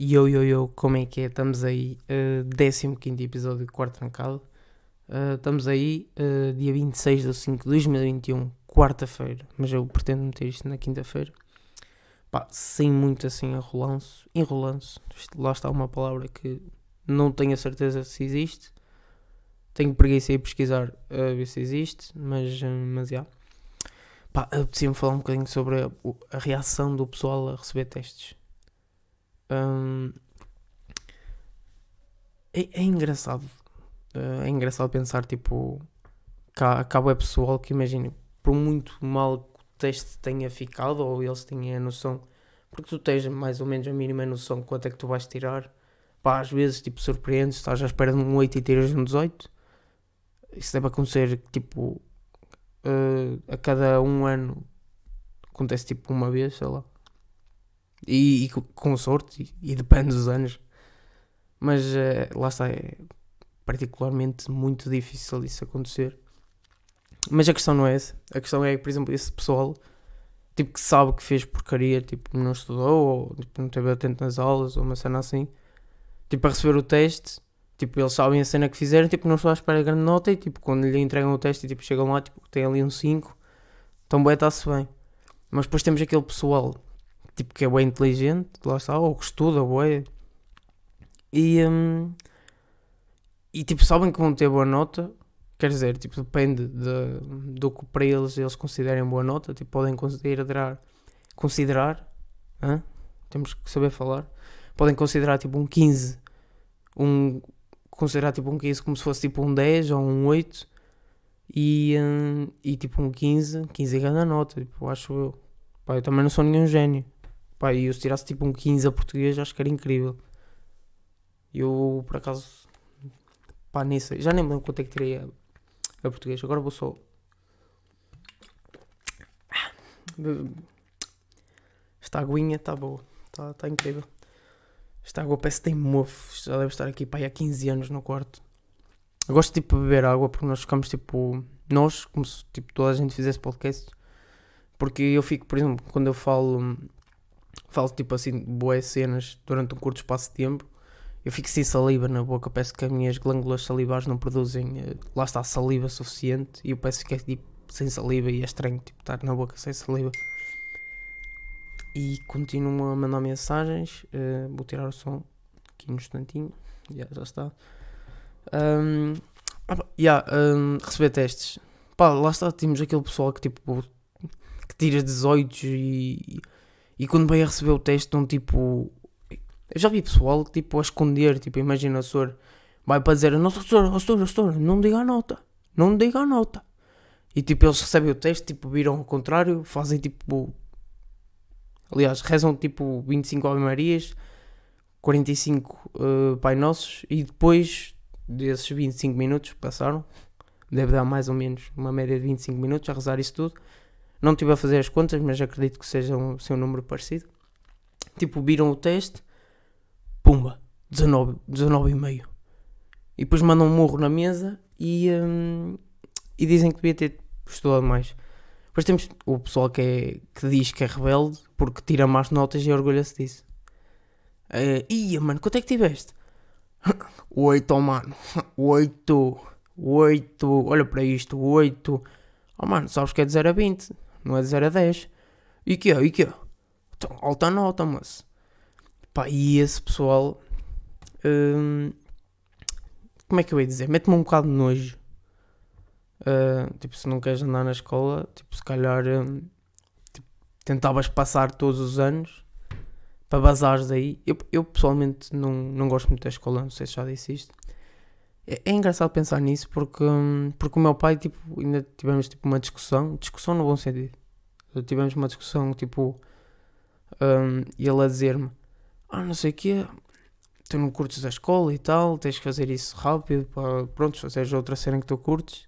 Yo, yo, yo, como é que é? Estamos aí, uh, 15 episódio de Quarto Trancado. Uh, estamos aí, uh, dia 26 de 5 de 2021, quarta-feira. Mas eu pretendo meter isto na quinta-feira. Pá, sem muito assim enrolanço. Enrolanço. Lá está uma palavra que não tenho a certeza se existe. Tenho preguiça de pesquisar a ver se existe, mas, uh, mas já. Pá, apetecia-me falar um bocadinho sobre a, a reação do pessoal a receber testes. É, é, engraçado. Uh, é engraçado pensar, tipo, que há pessoal que imagina, por muito mal que o teste tenha ficado, ou eles tenham a noção, porque tu tens mais ou menos a mínima noção de quanto é que tu vais tirar, pá, às vezes, tipo, surpreendes, estás à espera de um 8 e tiras um 18. Isso deve acontecer, tipo, uh, a cada um ano. Acontece, tipo, uma vez, sei lá. E, e com sorte, e, e, depende dos anos. Mas uh, lá está, é particularmente muito difícil isso acontecer. Mas a questão não é essa. A questão é, por exemplo, esse pessoal tipo, que sabe que fez porcaria, tipo, não estudou, ou tipo, não esteve atento nas aulas, ou uma cena assim, tipo, a receber o teste, tipo, eles sabem a cena que fizeram, tipo, não estou à espera de grande nota, e tipo, quando lhe entregam o teste, e, tipo, chegam lá, tipo, tem ali um 5, então, bem, está-se bem. Mas depois temos aquele pessoal tipo, que é bem inteligente, lá está, ou que estuda, bem. E, um, e tipo, sabem que vão ter boa nota, quer dizer, tipo, depende de, do que para eles eles considerem boa nota, tipo, podem considerar, considerar, hein? temos que saber falar, podem considerar tipo um 15, um, considerar tipo um 15 como se fosse tipo um 10 ou um 8, e, um, e tipo um 15, 15 é grande nota, tipo, acho eu. Pá, eu também não sou nenhum gênio. Pá, e eu se tirasse tipo um 15 a português, acho que era incrível. Eu, por acaso, pá, nisso, já nem me lembro quanto é que tirei a, a português. Agora vou só. Esta aguinha está boa, está tá incrível. Esta água parece que tem mofo. Já deve estar aqui pá, há 15 anos no quarto. Eu gosto tipo de beber água porque nós ficamos tipo. Nós, como se tipo, toda a gente fizesse podcast. Porque eu fico, por exemplo, quando eu falo falo tipo assim, boas cenas durante um curto espaço de tempo, eu fico sem saliva na boca, peço que as minhas glândulas salivares não produzem, uh, lá está, saliva suficiente, e eu peço que é tipo sem saliva e é estranho tipo, estar na boca sem saliva. E continuo a mandar mensagens, uh, vou tirar o som aqui no instantinho, yeah, já está. Um, yeah, um, receber testes. Pá, lá está, temos aquele pessoal que tipo que tira 18 e e quando veio a receber o teste, estão tipo. Eu já vi pessoal tipo a esconder, tipo, imagina o senhor vai para dizer: Não, senhor, senhor, senhor, não diga a nota, não diga a nota. E tipo, eles recebem o teste, tipo, viram ao contrário, fazem tipo. Aliás, rezam tipo 25 Ave Marias, 45 uh, Pai Nossos e depois desses 25 minutos passaram, deve dar mais ou menos uma média de 25 minutos a rezar isso tudo. Não estive a fazer as contas, mas acredito que seja um seu número parecido. Tipo, viram o teste, pumba, 19, 19 e meio. E depois mandam um morro na mesa e, hum, e dizem que devia ter estudado mais. Depois temos o pessoal que, é, que diz que é rebelde porque tira más notas e orgulha-se disso. Uh, ia, mano, quanto é que tiveste? Oito, oh, mano. Oito. Oito. Olha para isto. Oito. Oh, mano, sabes que é de 0 a 20 não é de 0 a 10. E que é? E que é? Então, alta nota, mas. Pá, e esse pessoal. Hum, como é que eu ia dizer? Mete-me um bocado de nojo. Uh, tipo, se não queres andar na escola, tipo, se calhar. Hum, tipo, tentavas passar todos os anos para bazares aí. Eu, eu pessoalmente não, não gosto muito da escola, não sei se já disse isto. É, é, engraçado pensar nisso porque, hum, porque o meu pai, tipo, ainda tivemos tipo, uma discussão, discussão no bom sentido. Tivemos uma discussão, tipo, um, e ele a dizer-me: Ah, não sei o quê, tu não curtes a escola e tal, tens que fazer isso rápido para, pronto, fazeres outra cena que tu curtes.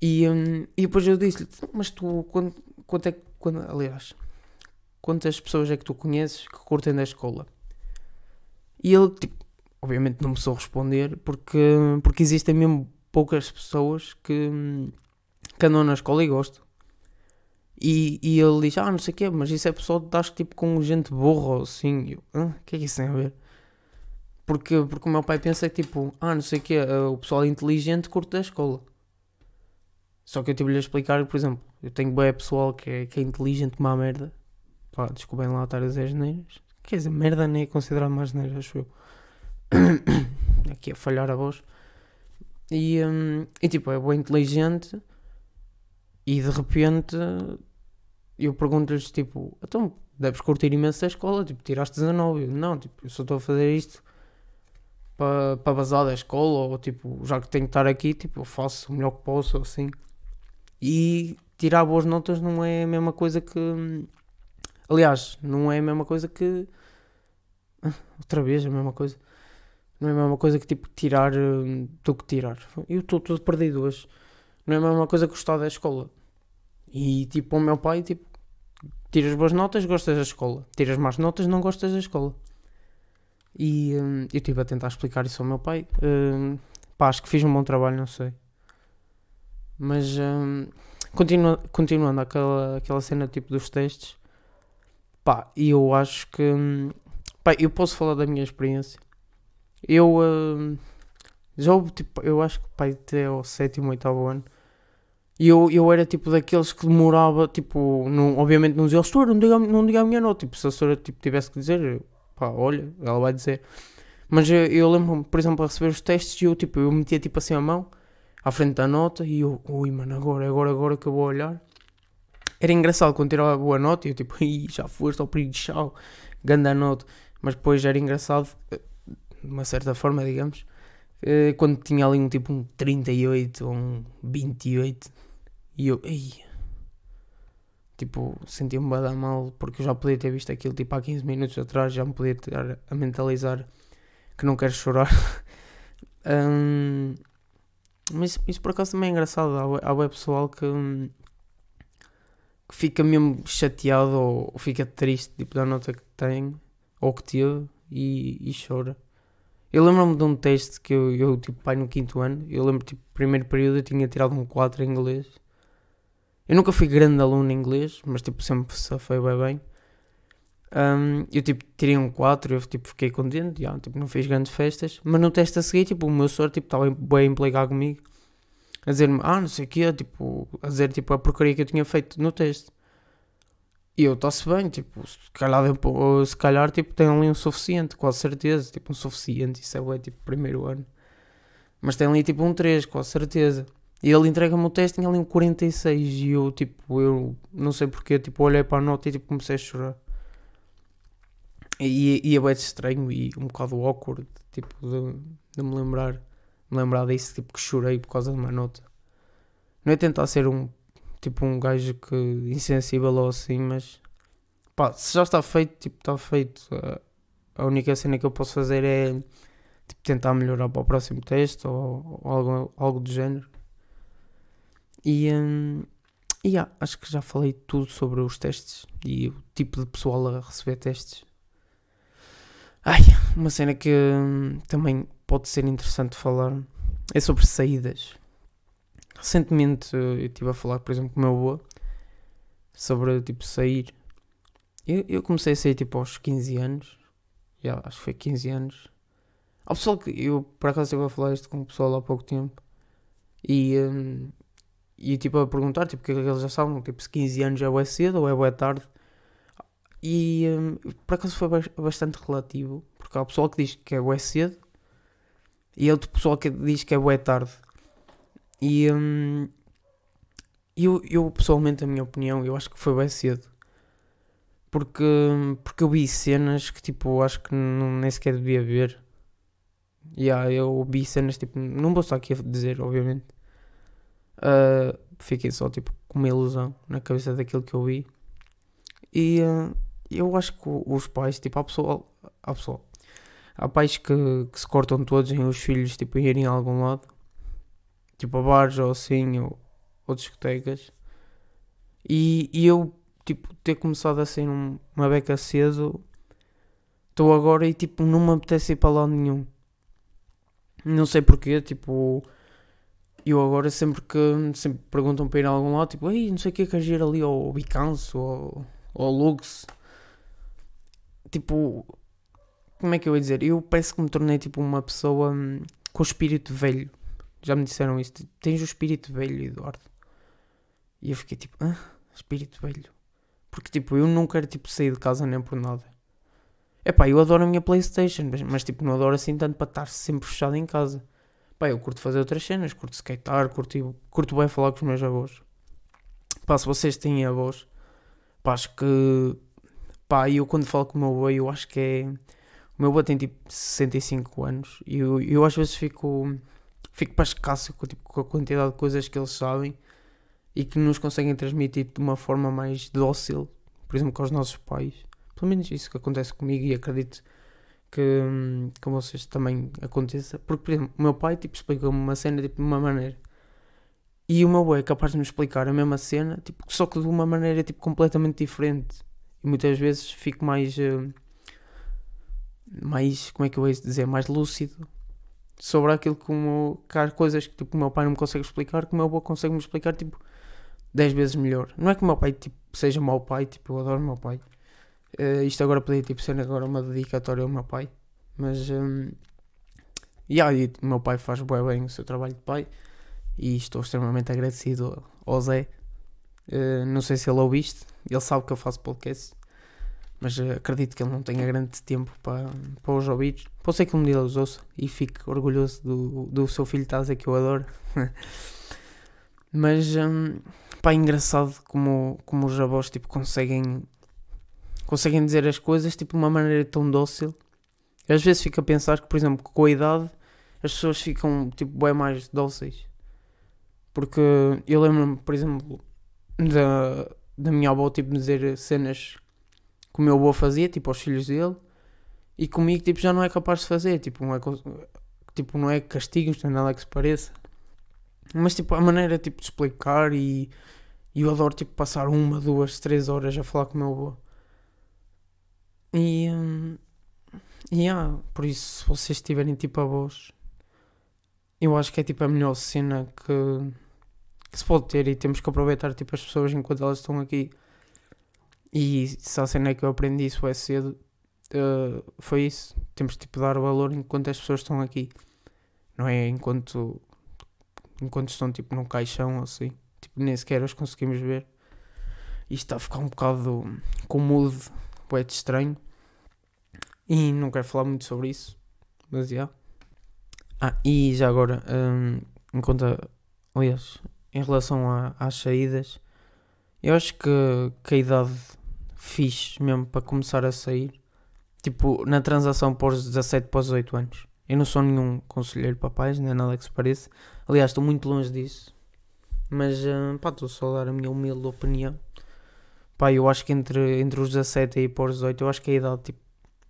E, um, e depois eu disse-lhe: Mas tu, quanto é, quando, aliás, quantas pessoas é que tu conheces que curtem da escola? E ele, tipo, obviamente não me sou responder porque, porque existem mesmo poucas pessoas que, que andam na escola e gostam. E, e ele diz, ah, não sei o quê, mas isso é pessoal que estás tipo com gente burra ou assim. O que é que isso tem a ver? Porque, porque o meu pai pensa que tipo, ah, não sei o quê, o pessoal inteligente curte da escola. Só que eu tive-lhe a explicar, por exemplo, eu tenho bem pessoal que é, que é inteligente como a merda. Pá, desculpem lá estar a dizer as neiras. Quer dizer, merda nem é considerado mais neiras, acho eu. Aqui a falhar a voz. E, um, e tipo, é bem inteligente. E de repente eu pergunto-lhes tipo, então deves curtir imenso a escola, tipo, tiraste 19. Eu, não, tipo, eu só estou a fazer isto para pa basar da escola, ou tipo, já que tenho que estar aqui, tipo, eu faço o melhor que posso, assim. E tirar boas notas não é a mesma coisa que. Aliás, não é a mesma coisa que. Outra vez, a mesma coisa. Não é a mesma coisa que tipo tirar hum, do que tirar. Eu estou todo perdido hoje. Não é a mesma coisa que gostar da escola. E tipo, o meu pai, tipo, tiras boas notas, gostas da escola. Tiras más notas, não gostas da escola. E hum, eu estive a tentar explicar isso ao meu pai. Hum, pá, acho que fiz um bom trabalho, não sei. Mas hum, continua, continuando aquela, aquela cena tipo dos testes, pá, eu acho que. Hum, pá, eu posso falar da minha experiência. Eu hum, já houve, tipo, eu acho que pá, até ao sétimo, oitavo ano. E eu, eu era tipo daqueles que demorava, tipo, não, obviamente não dizia ao oh, não diga, não diga a minha nota. Tipo, se a senhora tipo, tivesse que dizer, pá, olha, ela vai dizer. Mas eu, eu lembro-me, por exemplo, a receber os testes e eu, tipo, eu metia tipo assim a mão à frente da nota e eu, ui, mano, agora, agora, agora que eu vou olhar. Era engraçado quando tirava a boa nota e eu, tipo, já foste ao perigo, tchau, ganda nota. Mas depois era engraçado, de uma certa forma, digamos, eh, quando tinha ali um tipo um 38 ou um 28 e eu, ei, tipo, sentia-me bada mal porque eu já podia ter visto aquilo tipo há 15 minutos atrás, já me podia estar a mentalizar que não quero chorar. um, mas isso por acaso também é engraçado. Há, há pessoal que, que fica mesmo chateado ou, ou, fica triste tipo, da nota que tem ou que teve e, e chora. Eu lembro-me de um teste que eu, eu, tipo, pai, no quinto ano, eu lembro, tipo, primeiro período eu tinha tirado um 4 em inglês. Eu nunca fui grande aluno em inglês, mas, tipo, sempre safei bem bem. Um, eu, tipo, tirei um 4, eu, tipo, fiquei contente, já, tipo, não fiz grandes festas. Mas no teste a seguir, tipo, o meu senhor, tipo, estava bem implicado comigo. A dizer-me, ah, não sei o quê, tipo, a dizer, tipo, a porcaria que eu tinha feito no teste. E eu está-se bem, tipo, se calhar, se calhar tipo, tem ali um suficiente, quase certeza, tipo, um suficiente, isso é o tipo, primeiro ano. Mas tem ali, tipo, um 3, quase certeza. E ele entrega-me o teste, tinha ali um 46, e eu, tipo, eu não sei porque, tipo, olhei para a nota e, tipo, comecei a chorar. E, e é bem estranho e um bocado awkward, tipo, de, de me lembrar, me lembrar disso, tipo, que chorei por causa de uma nota. Não é tentar ser um tipo um gajo que insensível ou assim, mas pá, se já está feito, tipo, está feito. A, única cena que eu posso fazer é tipo, tentar melhorar para o próximo teste ou, ou algo, algo do género. E, um, e yeah, acho que já falei tudo sobre os testes e o tipo de pessoal a receber testes. Ai, uma cena que hum, também pode ser interessante falar é sobre saídas. Recentemente eu estive a falar, por exemplo, com o meu avô sobre tipo sair. Eu, eu comecei a sair tipo aos 15 anos. Já, acho que foi 15 anos. Há pessoal que eu por acaso estive a falar isto com o pessoal há pouco tempo. E, um, e tipo a perguntar tipo, que é que eles já sabem, tipo, se 15 anos é bué cedo ou é bué tarde. E um, por acaso foi bastante relativo, porque há pessoal que diz que é bué cedo e outro pessoal que diz que é bué tarde. E hum, eu, eu, pessoalmente, a minha opinião, eu acho que foi bem cedo. Porque, porque eu vi cenas que, tipo, acho que não, nem sequer devia ver. E yeah, eu vi cenas, tipo, não vou só aqui a dizer, obviamente. Uh, fiquei só, tipo, com uma ilusão na cabeça daquilo que eu vi. E uh, eu acho que os pais, tipo, há pessoal, há pessoal, há pais que, que se cortam todos em os filhos, tipo, irem a algum lado tipo a bares ou assim, ou, ou discotecas. E, e eu, tipo, ter começado a sair um, uma beca cedo, estou agora e, tipo, não me apetece ir para lá nenhum. Não sei porquê, tipo, eu agora sempre que sempre perguntam para ir a algum lado, tipo, ei, não sei o que é que agir ali ao Bicanço ou ao Lux. Tipo, como é que eu ia dizer? Eu parece que me tornei tipo uma pessoa hum, com espírito velho. Já me disseram isso. Tipo, Tens o espírito velho, Eduardo. E eu fiquei tipo, ah, espírito velho. Porque tipo, eu não quero tipo sair de casa nem por nada. Epá, eu adoro a minha Playstation, mas, mas tipo, não adoro assim tanto para estar sempre fechado em casa. Pá, eu curto fazer outras cenas, curto skatear, curto, curto bem falar com os meus avós. Pá, se vocês têm avós, pá, acho que. Pá, eu quando falo com o meu avô, eu acho que é. O meu avô tem tipo 65 anos e eu, eu às vezes fico. Fico para escasso com, tipo, com a quantidade de coisas que eles sabem e que nos conseguem transmitir de uma forma mais dócil, por exemplo, com os nossos pais. Pelo menos isso que acontece comigo e acredito que com vocês também aconteça. Porque, por exemplo, o meu pai tipo, explica-me uma cena tipo, de uma maneira. E o meu é capaz de me explicar a mesma cena, tipo, só que de uma maneira tipo, completamente diferente. E muitas vezes fico mais. Uh, mais. Como é que eu ia dizer? Mais lúcido sobre aquilo como. Que há coisas que tipo, o meu pai não me consegue explicar, que o meu avô consegue me explicar tipo 10 vezes melhor. Não é que o meu pai tipo, seja mau pai, tipo, eu adoro o meu pai. Uh, isto agora podia tipo, ser agora uma dedicatória ao meu pai. Mas. Um, yeah, e o meu pai faz bem o seu trabalho de pai. E estou extremamente agradecido ao Zé. Uh, não sei se ele ouviste. Ele sabe que eu faço podcast. Mas uh, acredito que ele não tenha grande tempo para, para os ouvir. Pode ser que um dia ele os ouça e fique orgulhoso do, do seu filho estar a dizer que eu adoro. Mas. Um, pá, é engraçado como, como os avós tipo, conseguem conseguem dizer as coisas tipo, de uma maneira tão dócil. Eu, às vezes fico a pensar que, por exemplo, com a idade as pessoas ficam tipo bem mais dóceis. Porque eu lembro-me, por exemplo, da, da minha avó tipo, dizer cenas que o meu avô fazia, tipo aos filhos dele, e comigo tipo, já não é capaz de fazer. Tipo, não é, tipo, não é castigos, não é nada que se pareça. Mas tipo, a maneira tipo, de explicar e, e eu adoro tipo, passar uma, duas, três horas a falar com o meu avô. E. Um, yeah, por isso, se vocês tiverem tipo avós, eu acho que é tipo a melhor cena que, que se pode ter e temos que aproveitar tipo as pessoas enquanto elas estão aqui. E se a cena é que eu aprendi isso é cedo, uh, foi isso. Temos tipo dar valor enquanto as pessoas estão aqui. Não é enquanto enquanto estão tipo num caixão assim. Tipo, nem sequer as conseguimos ver. E está a ficar um bocado com mood bué estranho. E não quero falar muito sobre isso. Mas já. Yeah. Ah, e já agora, um, conta, aliás, em relação a, às saídas, eu acho que, que a idade fixe mesmo para começar a sair, tipo, na transação pós 17 para os 18 anos. Eu não sou nenhum conselheiro para pais, nada que se pareça. Aliás, estou muito longe disso. Mas, uh, pá, estou só a dar a minha humilde opinião. Pá, eu acho que entre, entre os 17 e por os 18, eu acho que é a idade, tipo,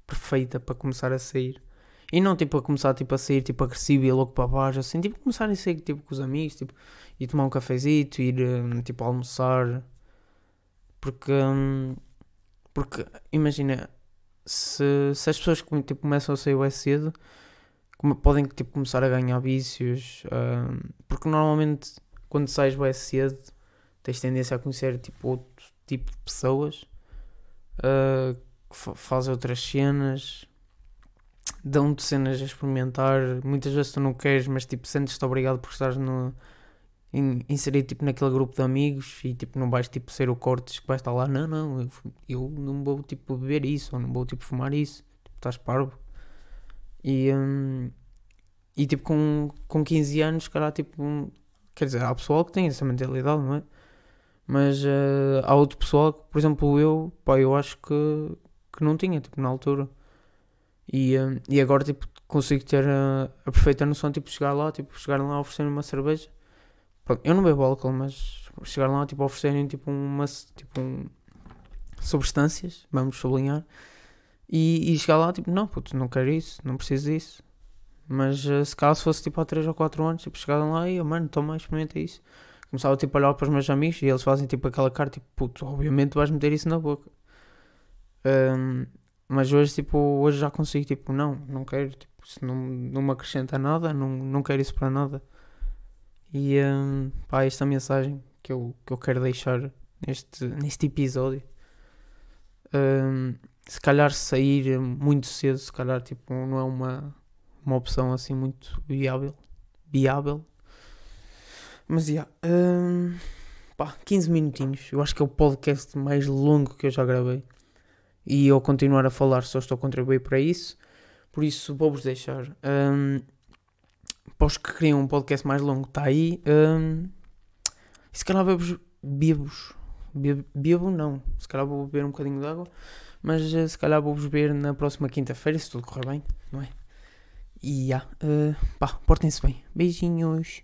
perfeita para começar a sair. E não, tipo, a começar, tipo, a sair, tipo, agressivo e louco para baixo, assim. Tipo, começar a sair, tipo, com os amigos, tipo, ir tomar um cafezito, ir, um, tipo, almoçar. Porque, um, porque, imagina, se, se as pessoas, tipo, começam a sair mais cedo podem tipo, começar a ganhar vícios, uh, porque normalmente quando sais bem cedo tens tendência a conhecer tipo, outro tipo de pessoas uh, que fazem outras cenas, dão-te cenas a experimentar. Muitas vezes tu não queres, mas tipo, sentes-te obrigado por estar no, in, inserido tipo, naquele grupo de amigos e tipo, não vais tipo, ser o cortes que vais estar lá. Não, não, eu, eu não vou tipo, beber isso ou não vou tipo, fumar isso. Tipo, estás parvo. E, um, e tipo, com, com 15 anos, cara, tipo, quer dizer, há pessoal que tem essa mentalidade, não é? Mas uh, há outro pessoal que, por exemplo, eu, pá, eu acho que, que não tinha, tipo, na altura. E, uh, e agora, tipo, consigo ter a, a perfeita noção, tipo, chegar lá, tipo, chegar lá oferecerem uma cerveja. Eu não bebo álcool, mas chegar lá, tipo, oferecerem, tipo, umas, tipo, um, substâncias, vamos sublinhar. E, e chegar lá, tipo, não, puto, não quero isso, não preciso disso. Mas uh, se caso fosse tipo há 3 ou 4 anos, tipo, chegavam lá e eu, mano, toma, experimenta isso. Começava tipo a olhar para os meus amigos e eles fazem tipo aquela cara, tipo, puto, obviamente vais meter isso na boca. Um, mas hoje, tipo, hoje já consigo, tipo, não, não quero, tipo, se não, não me acrescenta nada, não, não quero isso para nada. E um, pá, esta mensagem que eu, que eu quero deixar neste, neste episódio. Um, se calhar sair muito cedo, se calhar tipo, não é uma, uma opção assim muito viável. viável. Mas já. Yeah, um, pá, 15 minutinhos. Eu acho que é o podcast mais longo que eu já gravei. E eu continuar a falar só estou a contribuir para isso. Por isso vou-vos deixar. Um, para os que queriam um podcast mais longo, está aí. Um, e se calhar bebos. Bebos. Bebo não. Se calhar vou beber um bocadinho de água. Mas uh, se calhar vou-vos ver na próxima quinta-feira, se tudo correr bem, não é? E. Yeah, uh, pá, portem-se bem. Beijinhos.